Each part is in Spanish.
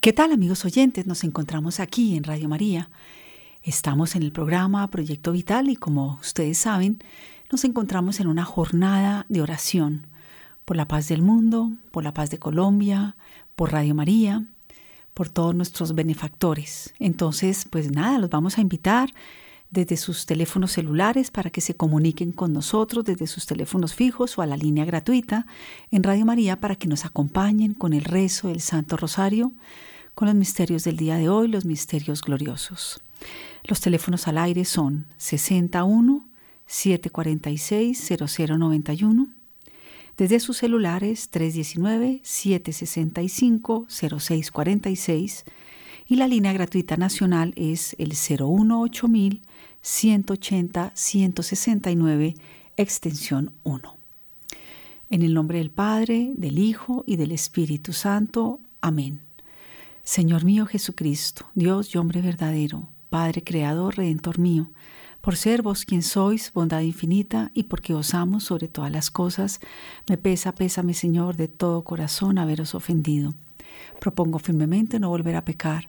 ¿Qué tal amigos oyentes? Nos encontramos aquí en Radio María. Estamos en el programa Proyecto Vital y como ustedes saben, nos encontramos en una jornada de oración por la paz del mundo, por la paz de Colombia, por Radio María, por todos nuestros benefactores. Entonces, pues nada, los vamos a invitar desde sus teléfonos celulares para que se comuniquen con nosotros desde sus teléfonos fijos o a la línea gratuita en Radio María para que nos acompañen con el rezo del Santo Rosario, con los misterios del día de hoy, los misterios gloriosos. Los teléfonos al aire son 61 746 0091 desde sus celulares 319 765 0646 y la línea gratuita nacional es el 018000 180 169 extensión 1. En el nombre del Padre, del Hijo y del Espíritu Santo. Amén. Señor mío Jesucristo, Dios y hombre verdadero, Padre Creador, Redentor mío, por ser vos quien sois, bondad infinita, y porque os amo sobre todas las cosas, me pesa, pésame Señor, de todo corazón haberos ofendido. Propongo firmemente no volver a pecar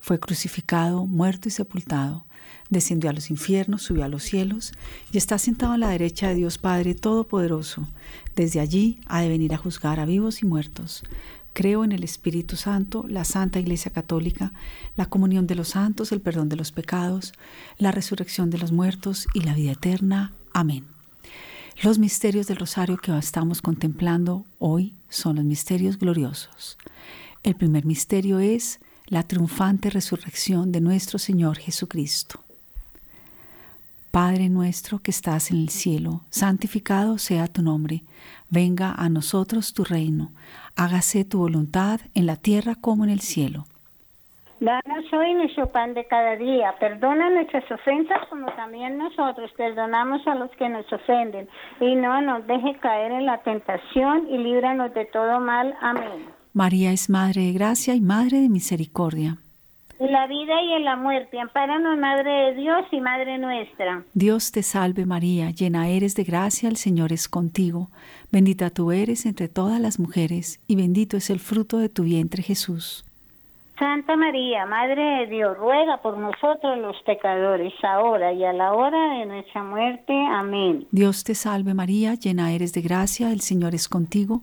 Fue crucificado, muerto y sepultado descendió a los infiernos, subió a los cielos y está sentado a la derecha de Dios Padre Todopoderoso. Desde allí ha de venir a juzgar a vivos y muertos. Creo en el Espíritu Santo, la Santa Iglesia Católica, la comunión de los santos, el perdón de los pecados, la resurrección de los muertos y la vida eterna. Amén. Los misterios del rosario que estamos contemplando hoy son los misterios gloriosos. El primer misterio es la triunfante resurrección de nuestro Señor Jesucristo. Padre nuestro que estás en el cielo, santificado sea tu nombre, venga a nosotros tu reino, hágase tu voluntad en la tierra como en el cielo. Danos hoy nuestro pan de cada día, perdona nuestras ofensas como también nosotros perdonamos a los que nos ofenden, y no nos deje caer en la tentación y líbranos de todo mal. Amén. María es Madre de Gracia y Madre de Misericordia en la vida y en la muerte. Ampáranos, Madre de Dios y Madre nuestra. Dios te salve María, llena eres de gracia, el Señor es contigo. Bendita tú eres entre todas las mujeres, y bendito es el fruto de tu vientre Jesús. Santa María, Madre de Dios, ruega por nosotros los pecadores, ahora y a la hora de nuestra muerte. Amén. Dios te salve María, llena eres de gracia, el Señor es contigo.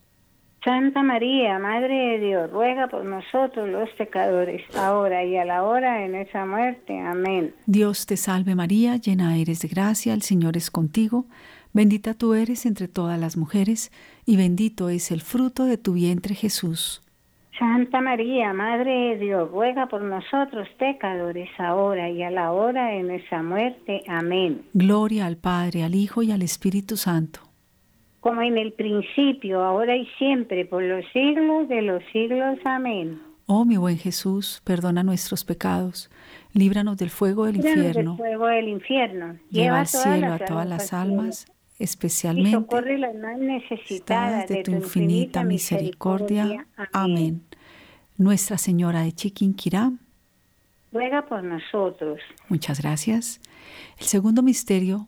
Santa María, Madre de Dios, ruega por nosotros los pecadores, ahora y a la hora de nuestra muerte. Amén. Dios te salve María, llena eres de gracia, el Señor es contigo. Bendita tú eres entre todas las mujeres, y bendito es el fruto de tu vientre Jesús. Santa María, Madre de Dios, ruega por nosotros pecadores, ahora y a la hora de nuestra muerte. Amén. Gloria al Padre, al Hijo y al Espíritu Santo. Como en el principio, ahora y siempre, por los siglos de los siglos. Amén. Oh mi buen Jesús, perdona nuestros pecados, líbranos del fuego del Líbranos infierno, del fuego del infierno. lleva al cielo a todas las almas, y especialmente socorre las más necesitadas de tu infinita misericordia. Amén. Nuestra Señora de Chiquinquirá, Ruega por nosotros. muchas gracias. El segundo misterio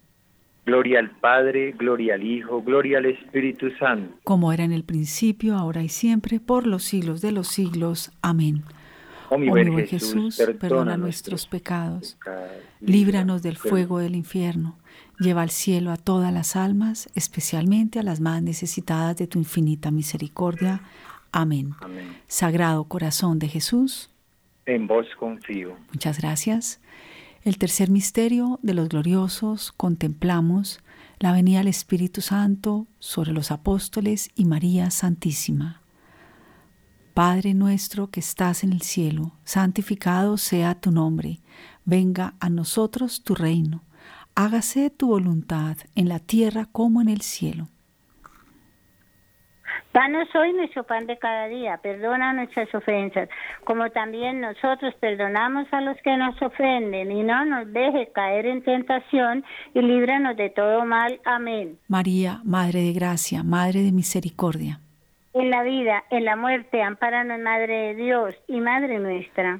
Gloria al Padre, gloria al Hijo, gloria al Espíritu Santo. Como era en el principio, ahora y siempre, por los siglos de los siglos. Amén. Oh mi Oh, buen mi buen Jesús, Jesús, perdona nuestros pecados, líbranos del fuego del infierno, lleva al cielo a todas las almas, especialmente a las más necesitadas de tu infinita misericordia. Amén. Amén. Sagrado corazón de Jesús, En vos confío. muchas gracias. El tercer misterio de los gloriosos contemplamos la venida del Espíritu Santo sobre los apóstoles y María Santísima. Padre nuestro que estás en el cielo, santificado sea tu nombre, venga a nosotros tu reino, hágase tu voluntad en la tierra como en el cielo. Danos hoy nuestro pan de cada día, perdona nuestras ofensas, como también nosotros perdonamos a los que nos ofenden, y no nos deje caer en tentación, y líbranos de todo mal. Amén. María, Madre de Gracia, Madre de Misericordia. En la vida, en la muerte, amparanos, Madre de Dios y Madre nuestra.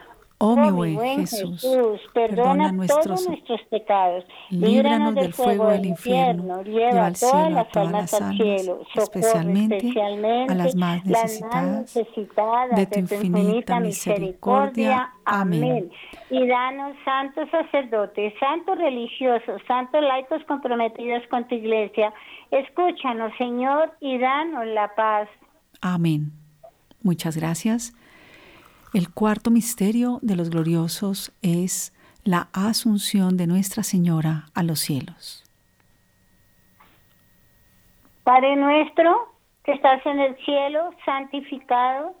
Oh, mi buen Jesús, perdona, nuestros, nuestros pecados, líbranos del fuego del infierno, lleva al cielo a todas las almas, cielo, especialmente, especialmente, a las más necesitadas, de tu infinita misericordia. Amén. Y danos santos sacerdotes, santos religiosos, santos laicos comprometidos con tu iglesia, escúchanos, Señor, y danos la paz. Amén. Muchas gracias. El cuarto misterio de los gloriosos es la asunción de Nuestra Señora a los cielos. Padre nuestro, que estás en el cielo, santificado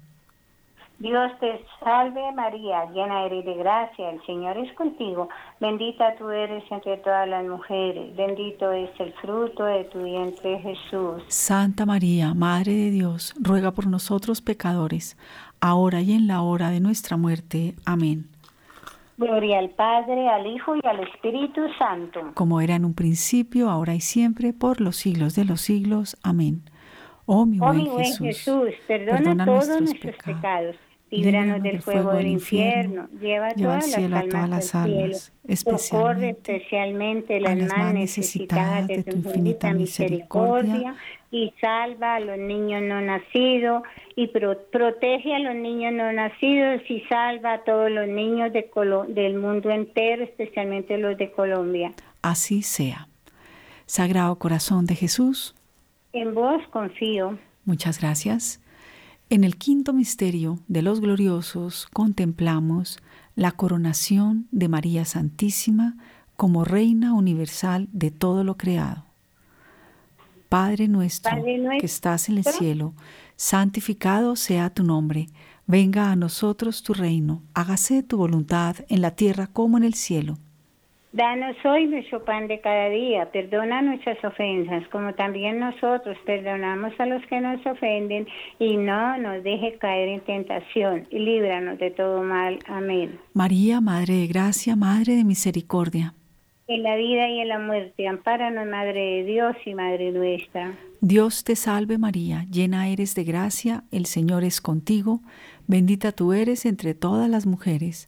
Dios te salve María, llena eres de gracia, el Señor es contigo, bendita tú eres entre todas las mujeres, bendito es el fruto de tu vientre Jesús. Santa María, Madre de Dios, ruega por nosotros pecadores, ahora y en la hora de nuestra muerte. Amén. Gloria al Padre, al Hijo y al Espíritu Santo. Como era en un principio, ahora y siempre, por los siglos de los siglos. Amén. Oh mi buen, Jesús, perdona, todos nuestros pecados líbranos del fuego del infierno, lleva todas las almas al cielo, socorre especialmente las más necesitadas de tu infinita misericordia y salva a los niños no nacidos y protege a los niños no nacidos y salva a todos los niños de del mundo entero, especialmente los de Colombia. Así sea. Sagrado Corazón de Jesús. En vos confío. Muchas gracias. En el quinto misterio de los gloriosos contemplamos la coronación de María Santísima como Reina Universal de todo lo creado. Padre nuestro, que estás en el cielo, santificado sea tu nombre, venga a nosotros tu reino, hágase tu voluntad en la tierra como en el cielo. Danos hoy nuestro pan de cada día, perdona nuestras ofensas, como también nosotros perdonamos a los que nos ofenden, y no nos deje caer en tentación, y líbranos de todo mal. Amén. María, Madre de Gracia, Madre de Misericordia. En la vida y en la muerte, ampáranos, Madre de Dios y Madre nuestra. Dios te salve María, llena eres de gracia, el Señor es contigo, bendita tú eres entre todas las mujeres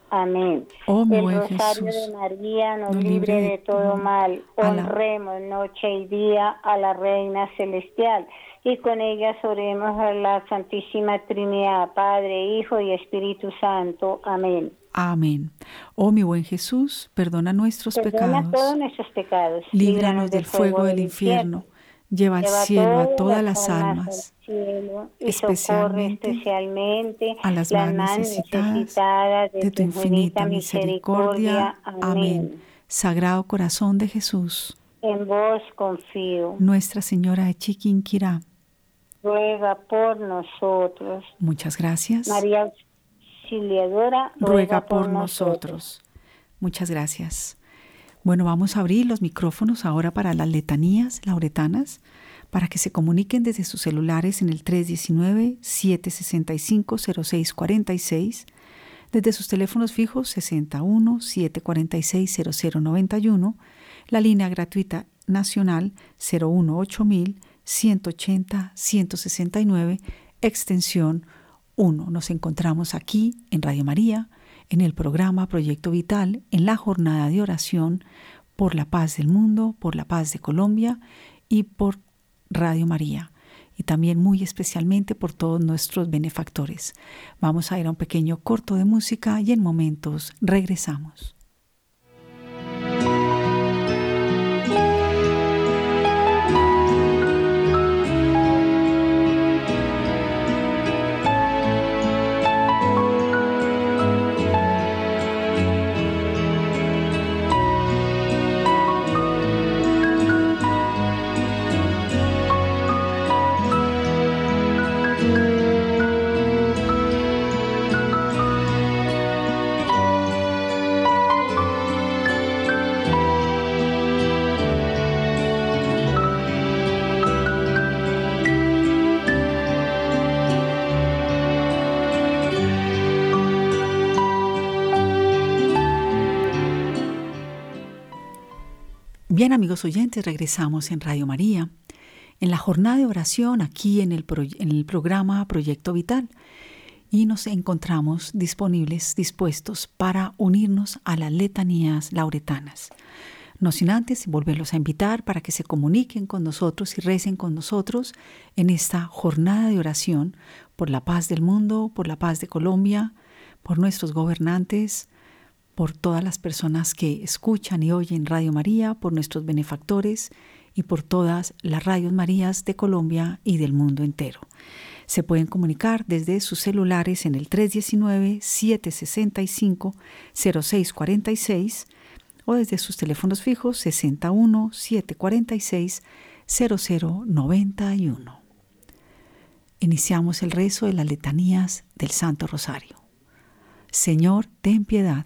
Amén. Oh, mi el buen rosario Jesús, de María nos nos libre libre de todo mal. la- Honremos noche y día a la Reina Celestial y con ella oremos a la Santísima Trinidad, Padre, Hijo y Espíritu Santo. Amén. Amén. Oh mi buen Jesús, perdona nuestros Perdona pecados, todos nuestros pecados. líbranos del fuego del infierno, lleva al cielo a todas las almas, cielo especialmente a las más necesitadas de, tu infinita misericordia. Amén. Sagrado Corazón de Jesús, En vos confío. Nuestra Señora de Chiquinquirá, Ruega por nosotros. muchas gracias. María Auxiliadora, ruega por nosotros. Muchas gracias. Bueno, vamos a abrir los micrófonos ahora para las letanías lauretanas, para que se comuniquen desde sus celulares en el 319-765-0646, desde sus teléfonos fijos 61-746-0091, la línea gratuita nacional 018 180 169, extensión 1. Nos encontramos aquí en Radio María, en el programa Proyecto Vital, en la jornada de oración por la paz del mundo, por la paz de Colombia y por Radio María. Y también muy especialmente por todos nuestros benefactores. Vamos a ir a un pequeño corto de música y en momentos regresamos. Bien, amigos oyentes, regresamos en Radio María, en la jornada de oración aquí en el, programa Proyecto Vital y nos encontramos disponibles, dispuestos para unirnos a las letanías lauretanas. No sin antes volverlos a invitar para que se comuniquen con nosotros y recen con nosotros en esta jornada de oración por la paz del mundo, por la paz de Colombia, por nuestros gobernantes, por todas las personas que escuchan y oyen Radio María, por nuestros benefactores y por todas las radios Marías de Colombia y del mundo entero. Se pueden comunicar desde sus celulares en el 319-765-0646 o desde sus teléfonos fijos 61 746 0091. Iniciamos el rezo de las letanías del Santo Rosario. Señor, ten piedad.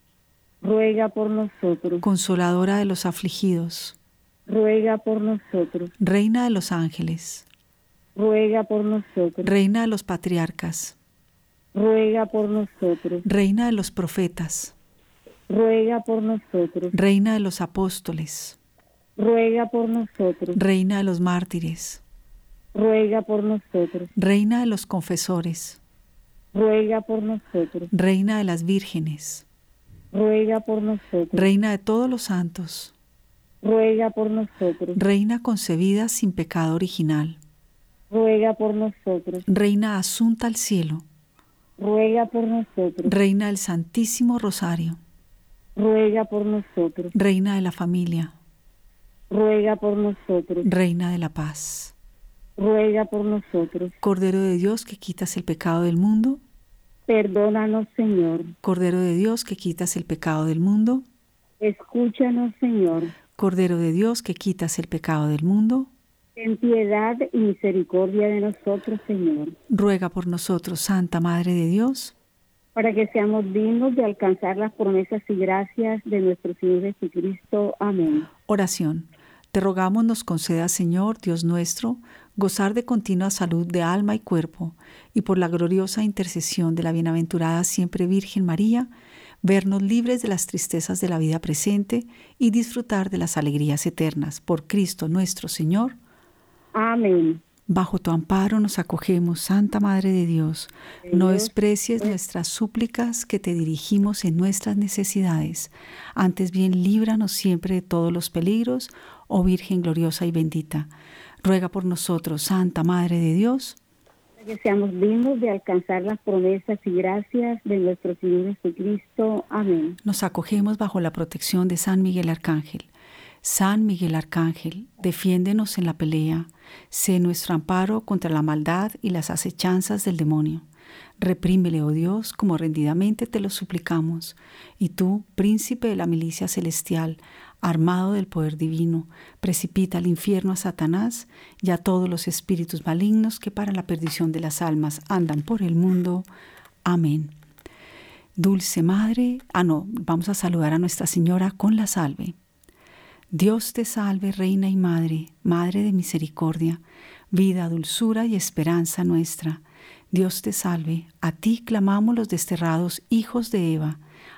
Ruega por nosotros. Consoladora de los afligidos. Ruega por nosotros. Reina de los ángeles. Ruega por nosotros. Reina de los patriarcas. Ruega por nosotros. Reina de los profetas. Ruega por nosotros. Reina de los apóstoles. Ruega por nosotros. Reina de los mártires. Ruega por nosotros. Reina de los confesores. Ruega por nosotros. Reina de las vírgenes. Ruega por nosotros. Reina de todos los santos. Ruega por nosotros. Reina concebida sin pecado original. Ruega por nosotros. Reina asunta al cielo. Ruega por nosotros. Reina del Santísimo Rosario. Ruega por nosotros. Reina de la familia. Ruega por nosotros. Reina de la paz. Ruega por nosotros. Cordero de Dios que quitas el pecado del mundo. Perdónanos, Señor. Cordero de Dios que quitas el pecado del mundo. Escúchanos, Señor. Cordero de Dios que quitas el pecado del mundo. Ten piedad y misericordia de nosotros, Señor. Ruega por nosotros, Santa Madre de Dios. Para que seamos dignos de alcanzar las promesas y gracias de nuestro Señor Jesucristo. Amén. Oración. Te rogamos nos conceda, Señor, Dios nuestro, gozar de continua salud de alma y cuerpo, y por la gloriosa intercesión de la bienaventurada siempre Virgen María, vernos libres de las tristezas de la vida presente y disfrutar de las alegrías eternas. Por Cristo nuestro Señor. Amén. Bajo tu amparo nos acogemos, Santa Madre de Dios. No desprecies nuestras súplicas que te dirigimos en nuestras necesidades. Antes bien, líbranos siempre de todos los peligros, oh Virgen gloriosa y bendita. Ruega por nosotros, Santa Madre de Dios. Que seamos dignos de alcanzar las promesas y gracias de nuestro Señor Jesucristo. Amén. Nos acogemos bajo la protección de San Miguel Arcángel. San Miguel Arcángel, defiéndenos en la pelea, sé nuestro amparo contra la maldad y las acechanzas del demonio. Reprímele, oh Dios, como rendidamente te lo suplicamos. Y tú, príncipe de la milicia celestial, armado del poder divino, precipita al infierno a Satanás y a todos los espíritus malignos que para la perdición de las almas andan por el mundo. Amén. Dulce Madre, ah no, vamos a saludar a Nuestra Señora con la salve. Dios te salve, Reina y Madre, Madre de misericordia, vida, dulzura y esperanza nuestra. Dios te salve, a ti clamamos los desterrados hijos de Eva,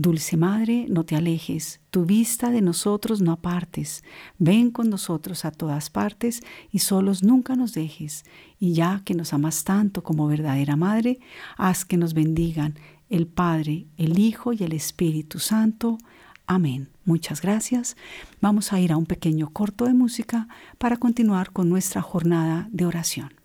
Dulce Madre, no te alejes, tu vista de nosotros no apartes, ven con nosotros a todas partes y solos nunca nos dejes, y ya que nos amas tanto como verdadera Madre, haz que nos bendigan el Padre, el Hijo y el Espíritu Santo. Amén. Muchas gracias. Vamos a ir a un pequeño corto de música para continuar con nuestra jornada de oración.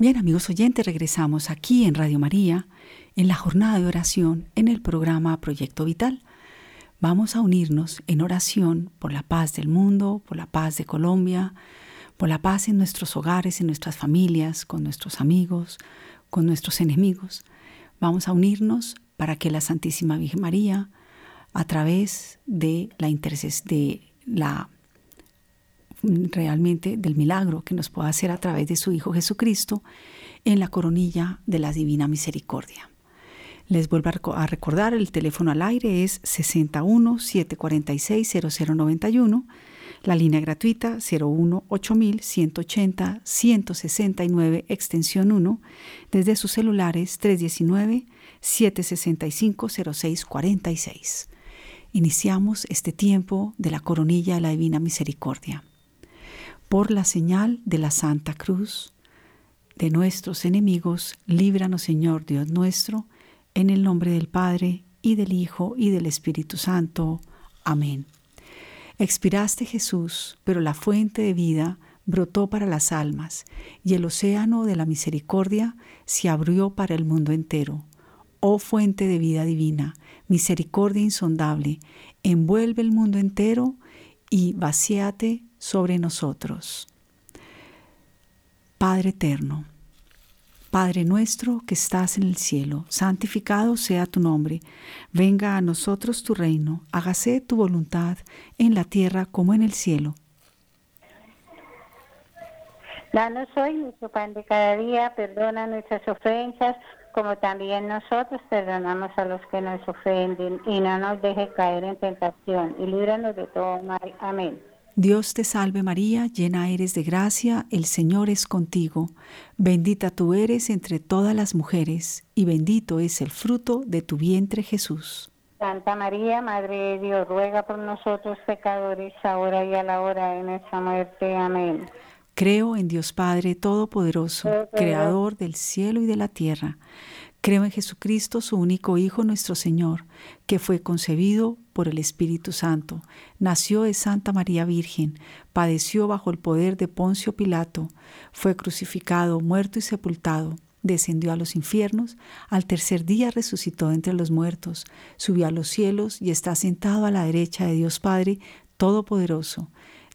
Bien, amigos oyentes, regresamos aquí en Radio María, en la jornada de oración, en el programa Proyecto Vital. Vamos a unirnos en oración por la paz del mundo, por la paz de Colombia, por la paz en nuestros hogares, en nuestras familias, con nuestros amigos, con nuestros enemigos. Vamos a unirnos para que la Santísima Virgen María, a través de la, de la realmente del milagro que nos puede hacer a través de su Hijo Jesucristo en la coronilla de la Divina Misericordia. Les vuelvo a recordar, el teléfono al aire es 61 746 0091, la línea gratuita 01 180 169 extensión 1, desde sus celulares 319 765 0646. Iniciamos este tiempo de la coronilla de la Divina Misericordia por la señal de la Santa Cruz de nuestros enemigos, líbranos Señor Dios nuestro, en el nombre del Padre, y del Hijo, y del Espíritu Santo. Amén. Expiraste Jesús, pero la fuente de vida brotó para las almas, y el océano de la misericordia se abrió para el mundo entero. Oh fuente de vida divina, misericordia insondable, envuelve el mundo entero y vacíate sobre nosotros. Padre eterno, Padre nuestro que estás en el cielo, santificado sea tu nombre, venga a nosotros tu reino, hágase tu voluntad en la tierra como en el cielo. Danos hoy nuestro pan de cada día, perdona nuestras ofensas, como también nosotros perdonamos a los que nos ofenden, y no nos deje caer en tentación, y líbranos de todo mal. Amén. Dios te salve María, llena eres de gracia, el Señor es contigo, bendita tú eres entre todas las mujeres, y bendito es el fruto de tu vientre Jesús. Santa María, Madre de Dios, ruega por nosotros pecadores, ahora y a la hora de nuestra muerte. Amén. Creo en Dios Padre Todopoderoso, Creador del cielo y de la tierra. Creo en Jesucristo, su único Hijo, nuestro Señor, que fue concebido por el Espíritu Santo, nació de Santa María Virgen, padeció bajo el poder de Poncio Pilato, fue crucificado, muerto y sepultado, descendió a los infiernos, al tercer día resucitó entre los muertos, subió a los cielos y está sentado a la derecha de Dios Padre Todopoderoso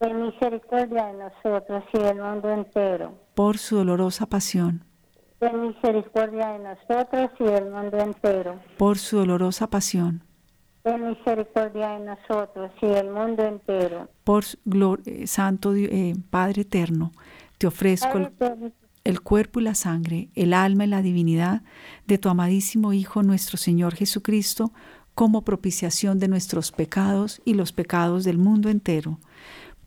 ten misericordia de nosotros y del mundo entero. Por su dolorosa pasión. Ten misericordia de nosotros y del mundo entero. Por su dolorosa pasión. Ten misericordia de nosotros y del mundo entero. Por eh, Santo eh, Padre eterno, te ofrezco el, el cuerpo y la sangre, el alma y la divinidad de tu amadísimo Hijo nuestro Señor Jesucristo, como propiciación de nuestros pecados y los pecados del mundo entero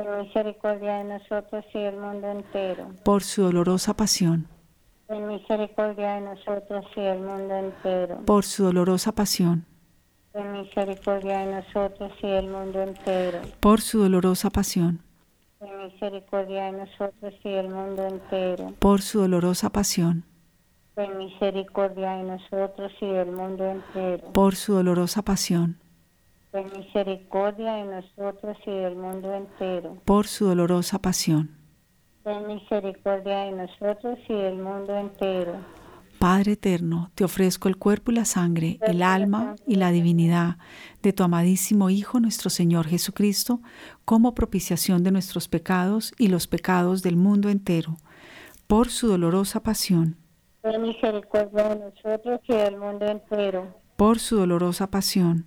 Ten misericordia de nosotros y del mundo entero. Por su dolorosa pasión. Ten misericordia de nosotros y del mundo entero. Por su dolorosa pasión. Ten misericordia de nosotros y del mundo entero. Por su dolorosa pasión. Ten misericordia de nosotros y del mundo entero. Por su dolorosa pasión. Ten misericordia de nosotros y del mundo entero. Por su dolorosa pasión. Ten misericordia de nosotros y del mundo entero. Por su dolorosa pasión. Ten misericordia de nosotros y del mundo entero. Padre eterno, te ofrezco el cuerpo y la sangre, el alma y la divinidad de tu amadísimo Hijo nuestro Señor Jesucristo, como propiciación de nuestros pecados y los pecados del mundo entero, por su dolorosa pasión. Ten misericordia de nosotros y del mundo entero. Por su dolorosa pasión.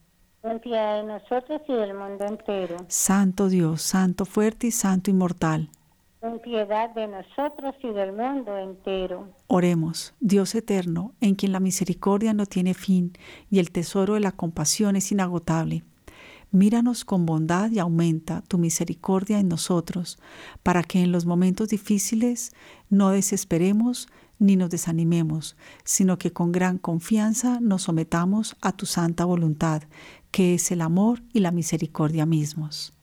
Nosotros y del mundo entero. Santo Dios, Santo fuerte y Santo inmortal. Ten piedad de nosotros y del mundo entero. Oremos, Dios eterno, en quien la misericordia no tiene fin y el tesoro de la compasión es inagotable. Míranos con bondad y aumenta tu misericordia en nosotros, para que en los momentos difíciles no desesperemos ni nos desanimemos, sino que con gran confianza nos sometamos a tu santa voluntad, que es el amor y la misericordia mismos.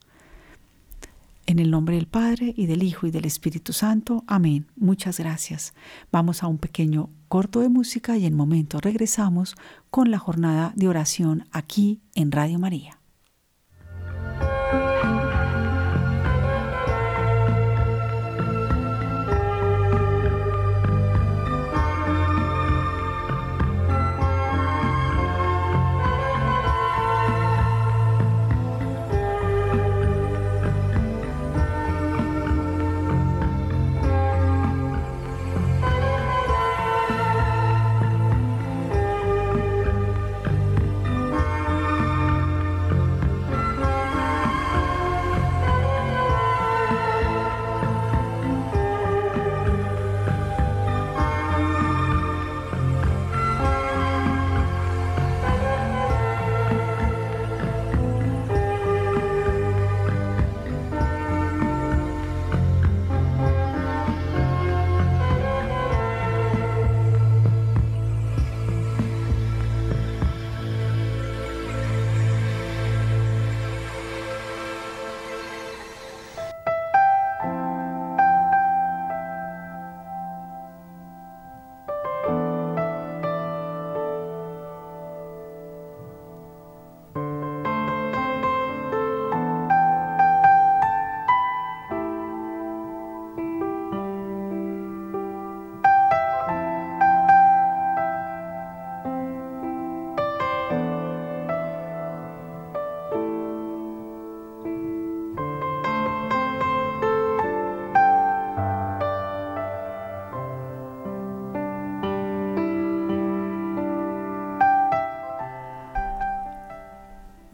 En el nombre del Padre y del Hijo y del Espíritu Santo. Amén. Muchas gracias. Vamos a un pequeño corto de música y en momento regresamos con la jornada de oración aquí en Radio María.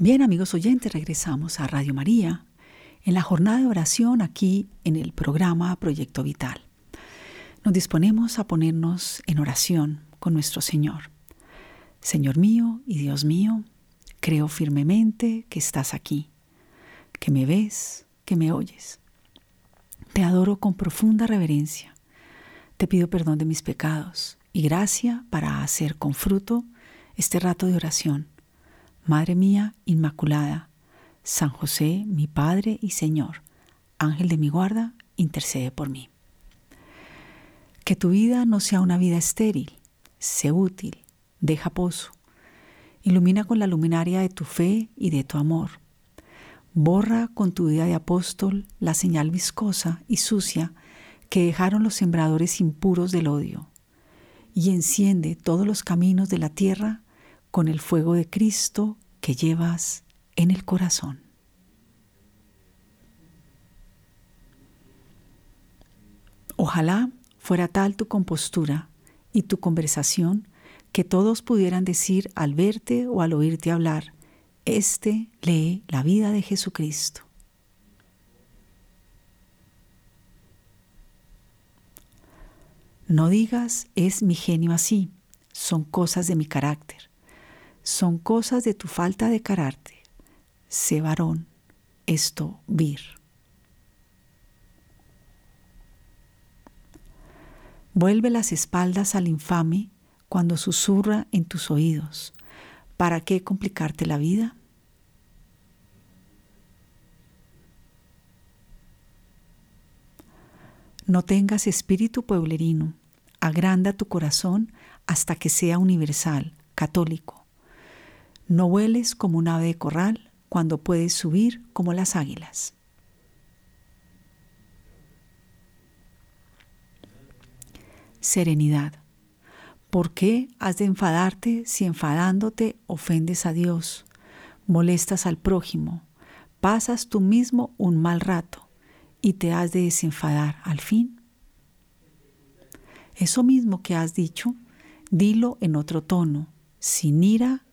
Bien, amigos oyentes, regresamos a Radio María en la jornada de oración aquí en el programa Proyecto Vital. Nos disponemos a ponernos en oración con nuestro Señor. Señor mío y Dios mío, creo firmemente que estás aquí, que me ves, que me oyes. Te adoro con profunda reverencia. Te pido perdón de mis pecados y gracia para hacer con fruto este rato de oración Madre mía Inmaculada, San José, mi Padre y Señor, Ángel de mi guarda, intercede por mí. Que tu vida no sea una vida estéril, sé útil, deja pozo, ilumina con la luminaria de tu fe y de tu amor. Borra con tu vida de apóstol la señal viscosa y sucia que dejaron los sembradores impuros del odio, y enciende todos los caminos de la tierra con el fuego de Cristo que llevas en el corazón. Ojalá fuera tal tu compostura y tu conversación que todos pudieran decir al verte o al oírte hablar, este lee la vida de Jesucristo. No digas es mi genio así, son cosas de mi carácter son cosas de tu falta de carácter. Sé varón, esto vir. Vuelve las espaldas al infame cuando susurra en tus oídos. ¿Para qué complicarte la vida? No tengas espíritu pueblerino, agranda tu corazón hasta que sea universal, católico, no vueles como un ave de corral cuando puedes subir como las águilas. Serenidad. ¿Por qué has de enfadarte si enfadándote ofendes a Dios, molestas al prójimo, pasas tú mismo un mal rato y te has de desenfadar al fin? Eso mismo que has dicho, dilo en otro tono, sin ira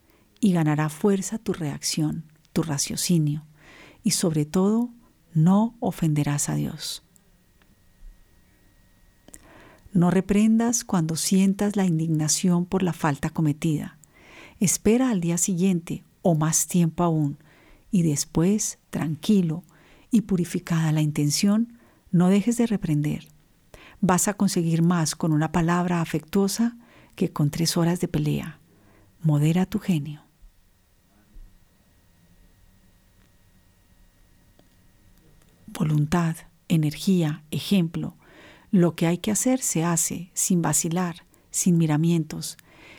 y ganará fuerza tu reacción, tu raciocinio, y sobre todo no ofenderás a Dios. No reprendas cuando sientas la indignación por la falta cometida. Espera al día siguiente o más tiempo aún, y después, tranquilo y purificada la intención, no dejes de reprender. Vas a conseguir más con una palabra afectuosa que con tres horas de pelea. Modera tu genio. Voluntad, energía, ejemplo. Lo que hay que hacer se hace sin vacilar, sin miramientos.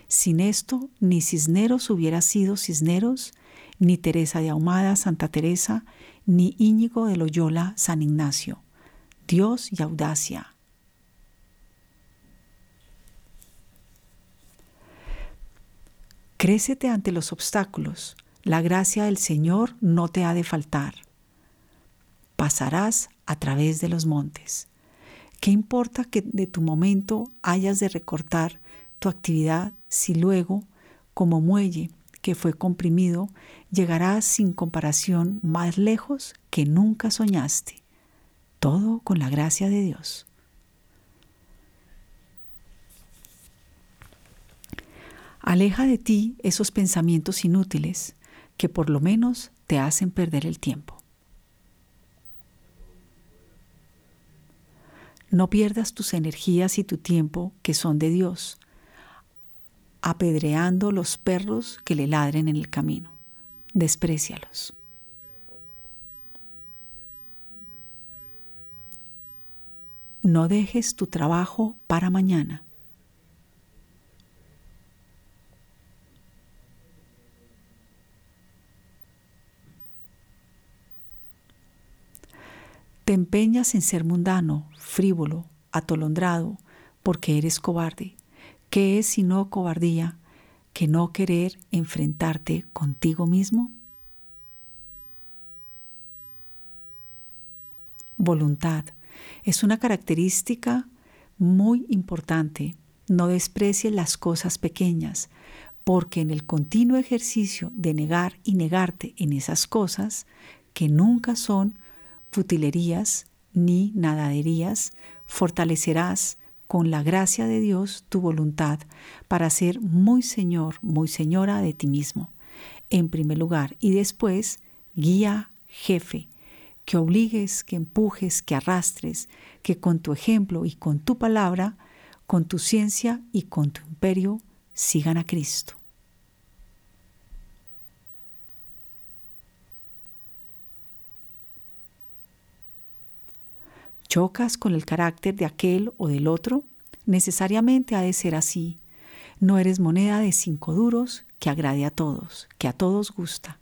Sin esto, ni Cisneros hubiera sido Cisneros, ni Teresa de Ahumada, Santa Teresa, ni Íñigo de Loyola, San Ignacio. Dios y audacia. Crécete ante los obstáculos. La gracia del Señor no te ha de faltar pasarás a través de los montes. ¿Qué importa que de tu momento hayas de recortar tu actividad si luego, como muelle que fue comprimido, llegarás sin comparación más lejos que nunca soñaste? Todo con la gracia de Dios. Aleja de ti esos pensamientos inútiles que por lo menos te hacen perder el tiempo. No pierdas tus energías y tu tiempo que son de Dios, apedreando los perros que le ladren en el camino. Desprecialos. No dejes tu trabajo para mañana. Te empeñas en ser mundano, frívolo, atolondrado, porque eres cobarde. ¿Qué es sino cobardía que no querer enfrentarte contigo mismo? Voluntad es una característica muy importante. No desprecies las cosas pequeñas, porque en el continuo ejercicio de negar y negarte en esas cosas, que nunca son futilerías ni nadaderías, fortalecerás con la gracia de Dios tu voluntad para ser muy Señor, muy Señora de ti mismo, en primer lugar, y después guía, jefe, que obligues, que empujes, que arrastres, que con tu ejemplo y con tu palabra, con tu ciencia y con tu imperio, sigan a Cristo. ¿Chocas con el carácter de aquel o del otro? Necesariamente ha de ser así. No eres moneda de cinco duros que agrade a todos, que a todos gusta.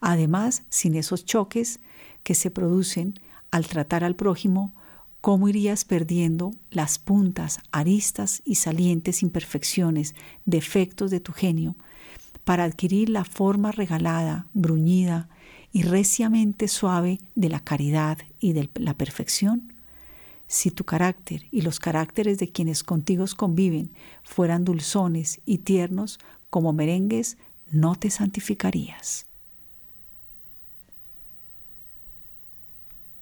Además, sin esos choques que se producen al tratar al prójimo, ¿cómo irías perdiendo las puntas, aristas y salientes imperfecciones, defectos de tu genio, para adquirir la forma regalada, bruñida y reciamente suave de la caridad y de la perfección? Si tu carácter y los caracteres de quienes contigo conviven fueran dulzones y tiernos como merengues, no te santificarías.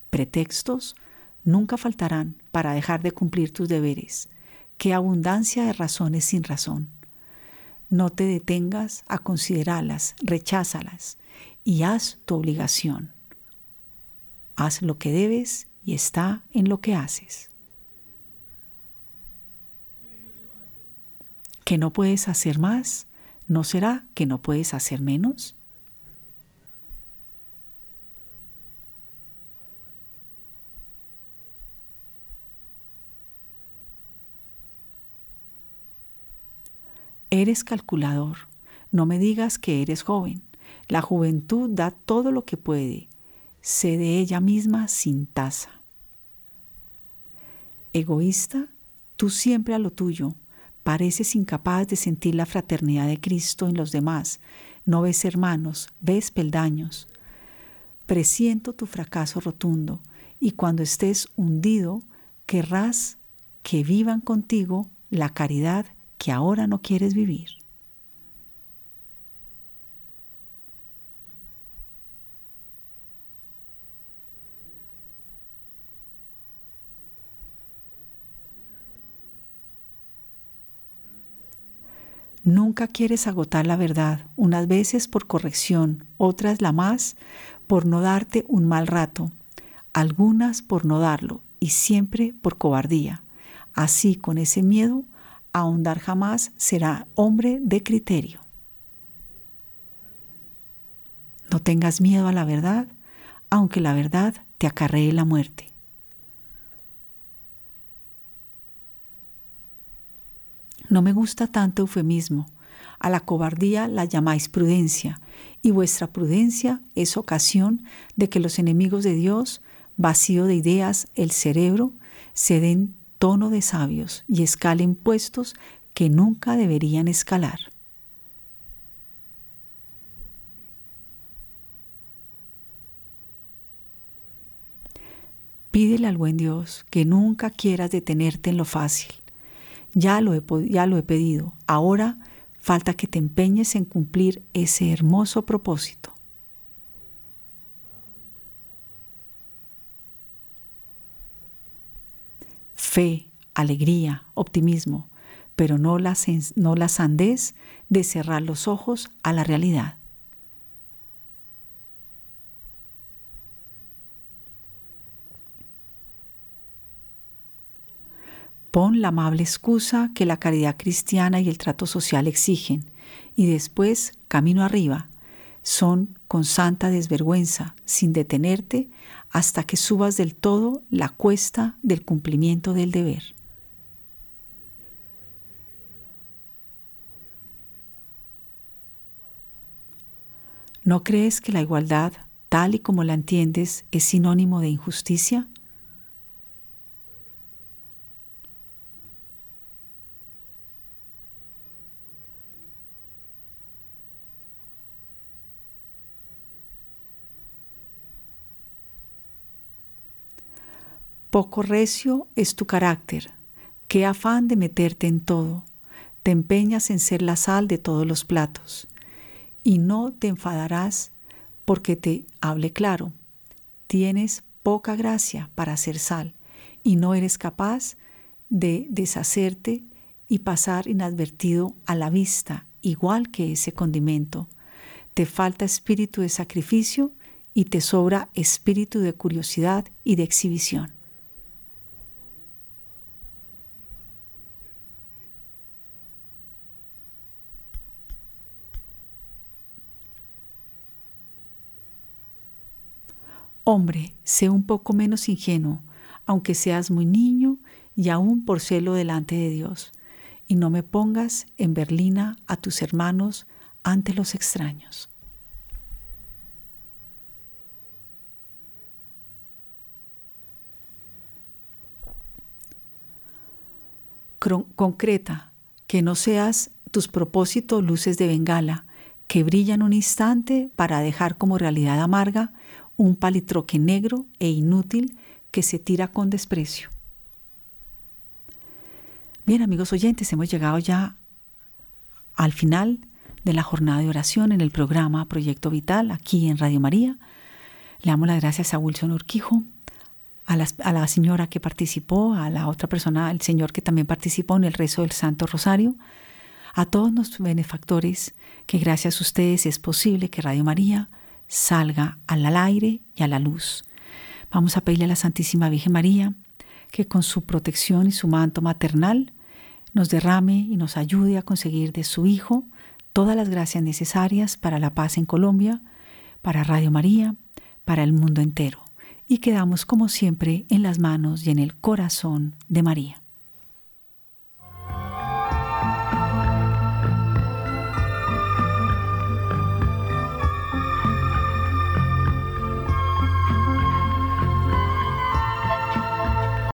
Pretextos nunca faltarán para dejar de cumplir tus deberes. Qué abundancia de razones sin razón. No te detengas a considerarlas, recházalas y haz tu obligación. Haz lo que debes y está en lo que haces. ¿Que no puedes hacer más? ¿No será que no puedes hacer menos? Eres calculador. No me digas que eres joven. La juventud da todo lo que puede. Sé de ella misma sin tasa. Egoísta, tú siempre a lo tuyo. Pareces incapaz de sentir la fraternidad de Cristo en los demás. No ves hermanos, ves peldaños. Presiento tu fracaso rotundo y cuando estés hundido, querrás que vivan contigo la caridad que ahora no quieres vivir. Nunca quieres agotar la verdad, unas veces por corrección, otras la más por no darte un mal rato, algunas por no darlo y siempre por cobardía. Así, con ese miedo, ahondar jamás será hombre de criterio. No tengas miedo a la verdad, aunque la verdad te acarree la muerte. No me gusta tanto eufemismo. A la cobardía la llamáis prudencia, y vuestra prudencia es ocasión de que los enemigos de Dios, vacío de ideas el cerebro, se den tono de sabios y escalen puestos que nunca deberían escalar. Pídele al buen Dios que nunca quieras detenerte en lo fácil. Ya lo, he, ya lo he pedido. Ahora falta que te empeñes en cumplir ese hermoso propósito. fe, alegría, optimismo, pero no la, no la sandez de cerrar los ojos a la realidad. Pon la amable excusa que la caridad cristiana y el trato social exigen y después camino arriba. Son con santa desvergüenza, sin detenerte, hasta que subas del todo la cuesta del cumplimiento del deber. ¿No crees que la igualdad, tal y como la entiendes, es sinónimo de injusticia? Poco recio es tu carácter, qué afán de meterte en todo. te empeñas en ser la sal de todos los platos, y no te enfadarás porque te hable claro. Tienes poca gracia para ser sal, y no eres capaz de deshacerte y pasar inadvertido a la vista, igual que ese condimento. Te falta espíritu de sacrificio y te sobra espíritu de curiosidad y de exhibición. Hombre, sé un poco menos ingenuo, aunque seas muy niño y aún por celo delante de Dios, y no me pongas en berlina a tus hermanos ante los extraños. concreta, que no seas tus propósitos luces de bengala que brillan un instante para dejar como realidad amarga un palitroque negro e inútil que se tira con desprecio. Bien, amigos oyentes, hemos llegado ya al final de la jornada de oración en el programa Proyecto Vital aquí en Radio María. Le damos las gracias a Wilson Urquijo, a la, señora que participó, a la otra persona, al señor que también participó en el rezo del Santo Rosario, a todos nuestros benefactores, que gracias a ustedes es posible que Radio María salga al aire y a la luz. Vamos a pedirle a la Santísima Virgen María que con su protección y su manto maternal nos derrame y nos ayude a conseguir de su Hijo todas las gracias necesarias para la paz en Colombia, para Radio María, para el mundo entero. Y quedamos como siempre en las manos y en el corazón de María.